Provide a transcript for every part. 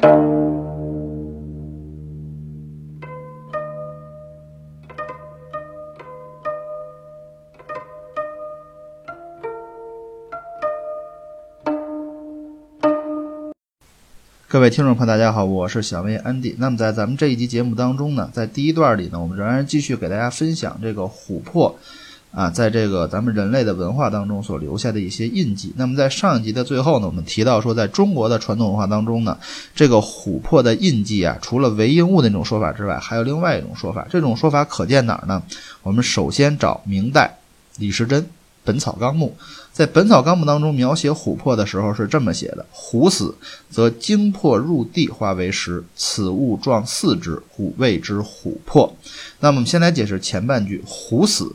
各位听众朋友，大家好，我是小薇安迪。那么在咱们这一集节目当中呢，在第一段里呢，我们仍然继续给大家分享这个琥珀啊，在这个咱们人类的文化当中所留下的一些印记。那么在上一集的最后呢，我们提到说，在中国的传统文化当中呢，这个琥珀的印记啊，除了为应物的那种说法之外，还有另外一种说法。这种说法可见哪儿呢？我们首先找明代李时珍《本草纲目》。在《本草纲目》当中描写琥珀的时候是这么写的：“虎死，则精魄入地化为石，此物状似之，故谓之琥珀。”那么我们先来解释前半句：“虎死，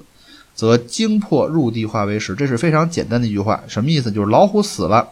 则精魄入地化为石。”这是非常简单的一句话，什么意思？就是老虎死了，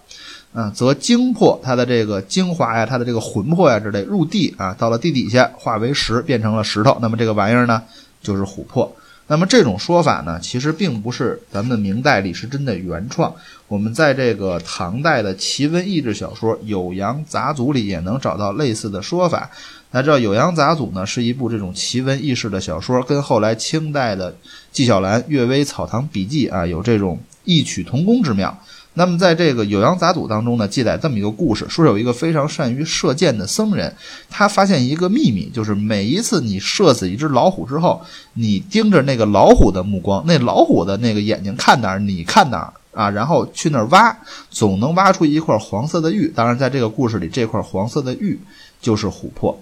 啊，则精魄它的这个精华呀，它的这个魂魄呀之类入地啊，到了地底下化为石，变成了石头。那么这个玩意儿呢，就是琥珀。那么这种说法呢，其实并不是咱们明代李时珍的原创。我们在这个唐代的奇闻异志小说《酉阳杂俎》里也能找到类似的说法。大家知道《酉阳杂俎》呢是一部这种奇闻异事的小说，跟后来清代的纪晓岚《阅微草堂笔记》啊有这种异曲同工之妙。那么，在这个《酉阳杂俎》当中呢，记载这么一个故事，说有一个非常善于射箭的僧人，他发现一个秘密，就是每一次你射死一只老虎之后，你盯着那个老虎的目光，那老虎的那个眼睛看哪儿，你看哪儿啊，然后去那儿挖，总能挖出一块黄色的玉。当然，在这个故事里，这块黄色的玉就是琥珀。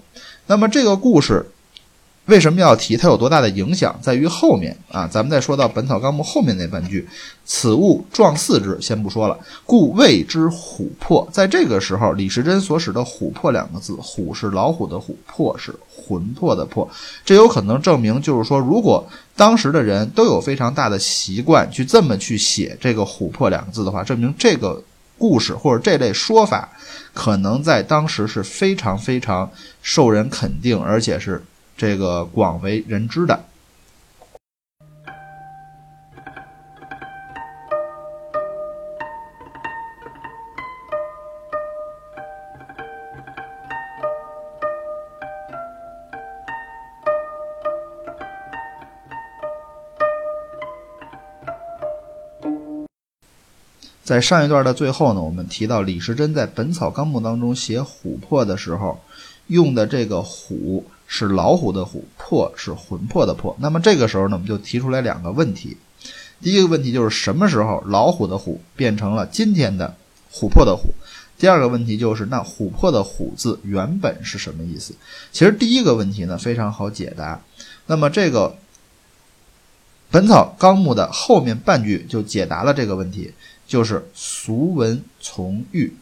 那么，这个故事。为什么要提它有多大的影响？在于后面啊，咱们再说到《本草纲目》后面那半句：“此物状四肢”，先不说了，故谓之琥珀。在这个时候，李时珍所使的“琥珀”两个字，“虎”是老虎的“虎”，“珀”是魂魄的“魄”。这有可能证明，就是说，如果当时的人都有非常大的习惯去这么去写这个“琥珀”两个字的话，证明这个故事或者这类说法，可能在当时是非常非常受人肯定，而且是。这个广为人知的。在上一段的最后呢，我们提到李时珍在《本草纲目》当中写琥珀的时候，用的这个“琥”。是老虎的虎，魄是魂魄的魄。那么这个时候呢，我们就提出来两个问题。第一个问题就是什么时候老虎的虎变成了今天的琥珀的虎？第二个问题就是那琥珀的虎字原本是什么意思？其实第一个问题呢非常好解答。那么这个《本草纲目》的后面半句就解答了这个问题，就是俗文从玉。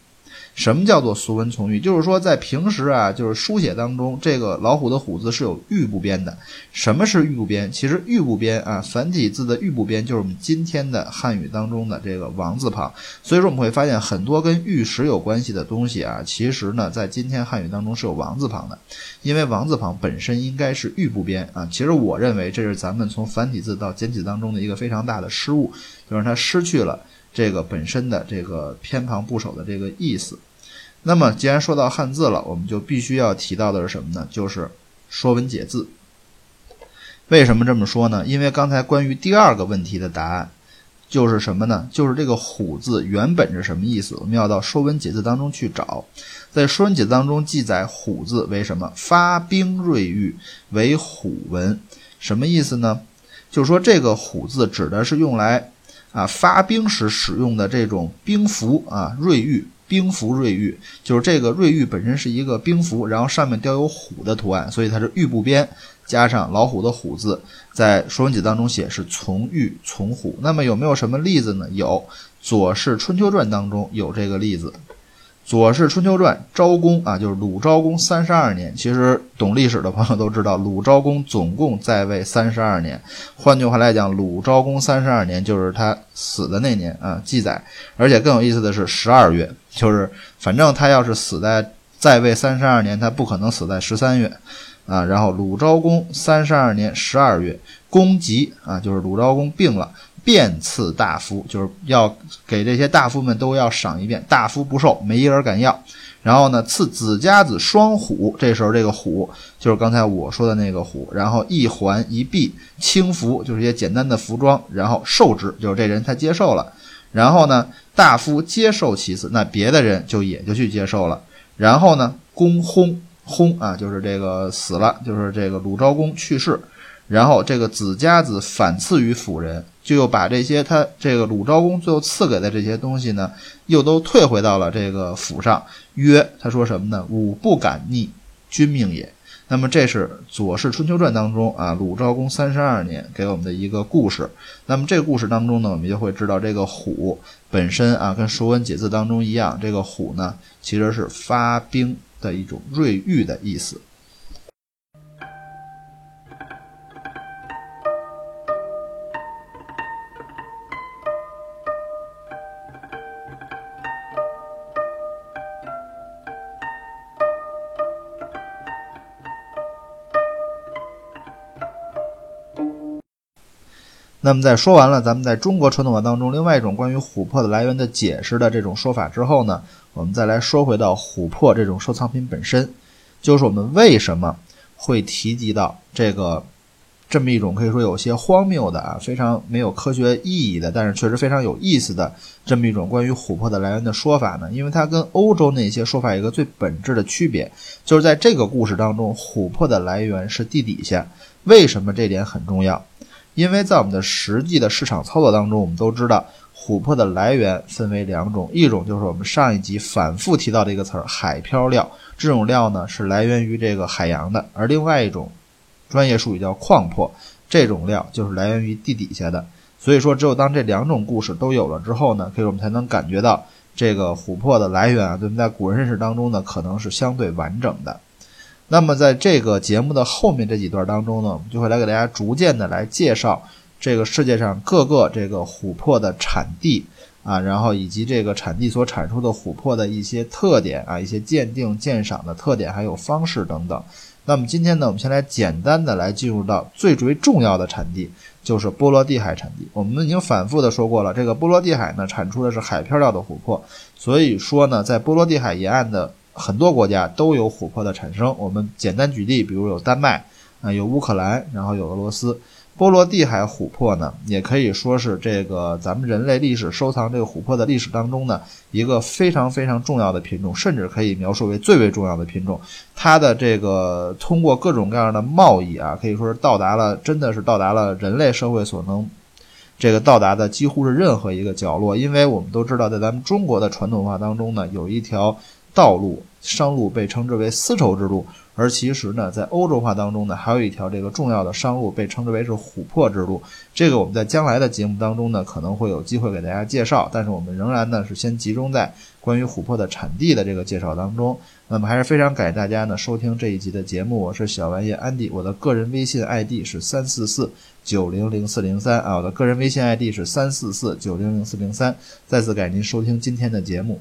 什么叫做俗文从玉？就是说，在平时啊，就是书写当中，这个老虎的虎字是有玉部边的。什么是玉部边？其实玉部边啊，繁体字的玉部边就是我们今天的汉语当中的这个王字旁。所以说，我们会发现很多跟玉石有关系的东西啊，其实呢，在今天汉语当中是有王字旁的，因为王字旁本身应该是玉部边啊。其实我认为这是咱们从繁体字到简体当中的一个非常大的失误，就让它失去了这个本身的这个偏旁部首的这个意思。那么，既然说到汉字了，我们就必须要提到的是什么呢？就是《说文解字》。为什么这么说呢？因为刚才关于第二个问题的答案就是什么呢？就是这个“虎”字原本是什么意思？我们要到《说文解字》当中去找。在《说文解字》当中记载“虎”字为什么？发兵锐玉为虎文，什么意思呢？就是说这个“虎”字指的是用来啊发兵时使用的这种兵符啊锐玉。冰符瑞玉，就是这个瑞玉本身是一个冰符，然后上面雕有虎的图案，所以它是玉部边加上老虎的虎字，在《说文解》当中写是从玉从虎。那么有没有什么例子呢？有，《左氏春秋传》当中有这个例子。《左氏春秋传》昭公啊，就是鲁昭公三十二年。其实懂历史的朋友都知道，鲁昭公总共在位三十二年。换句话来讲，鲁昭公三十二年就是他死的那年啊。记载，而且更有意思的是十二月，就是反正他要是死在在位三十二年，他不可能死在十三月啊。然后鲁昭公三十二年十二月，公疾啊，就是鲁昭公病了。遍赐大夫，就是要给这些大夫们都要赏一遍，大夫不受，没一人敢要。然后呢，赐子家子双虎，这时候这个虎就是刚才我说的那个虎。然后一环一臂，轻服就是一些简单的服装，然后受之，就是这人他接受了。然后呢，大夫接受其次，那别的人就也就去接受了。然后呢，公薨薨啊，就是这个死了，就是这个鲁昭公去世。然后这个子家子反赐于辅人，就又把这些他这个鲁昭公最后赐给的这些东西呢，又都退回到了这个府上。曰，他说什么呢？吾不敢逆君命也。那么这是《左氏春秋传》当中啊，鲁昭公三十二年给我们的一个故事。那么这个故事当中呢，我们就会知道这个虎本身啊，跟《说文解字》当中一样，这个虎呢其实是发兵的一种瑞玉的意思。那么在说完了咱们在中国传统文化当中另外一种关于琥珀的来源的解释的这种说法之后呢，我们再来说回到琥珀这种收藏品本身，就是我们为什么会提及到这个这么一种可以说有些荒谬的啊，非常没有科学意义的，但是确实非常有意思的这么一种关于琥珀的来源的说法呢？因为它跟欧洲那些说法有一个最本质的区别，就是在这个故事当中，琥珀的来源是地底下。为什么这点很重要？因为在我们的实际的市场操作当中，我们都知道琥珀的来源分为两种，一种就是我们上一集反复提到的一个词儿——海漂料，这种料呢是来源于这个海洋的；而另外一种专业术语叫矿珀，这种料就是来源于地底下的。所以说，只有当这两种故事都有了之后呢，可以我们才能感觉到这个琥珀的来源啊，对我们在古人认识当中呢，可能是相对完整的。那么在这个节目的后面这几段当中呢，我们就会来给大家逐渐的来介绍这个世界上各个这个琥珀的产地啊，然后以及这个产地所产出的琥珀的一些特点啊，一些鉴定鉴赏的特点还有方式等等。那么今天呢，我们先来简单的来进入到最最重要的产地，就是波罗的海产地。我们已经反复的说过了，这个波罗的海呢产出的是海漂料的琥珀，所以说呢，在波罗的海沿岸的。很多国家都有琥珀的产生。我们简单举例，比如有丹麦，啊，有乌克兰，然后有俄罗斯。波罗的海琥珀呢，也可以说是这个咱们人类历史收藏这个琥珀的历史当中呢，一个非常非常重要的品种，甚至可以描述为最为重要的品种。它的这个通过各种各样的贸易啊，可以说是到达了，真的是到达了人类社会所能这个到达的几乎是任何一个角落。因为我们都知道，在咱们中国的传统文化当中呢，有一条道路。商路被称之为丝绸之路，而其实呢，在欧洲化当中呢，还有一条这个重要的商路被称之为是琥珀之路。这个我们在将来的节目当中呢，可能会有机会给大家介绍。但是我们仍然呢是先集中在关于琥珀的产地的这个介绍当中。那么还是非常感谢大家呢收听这一集的节目。我是小玩意安迪，我的个人微信 ID 是三四四九零零四零三啊，我的个人微信 ID 是三四四九零零四零三。再次感谢您收听今天的节目。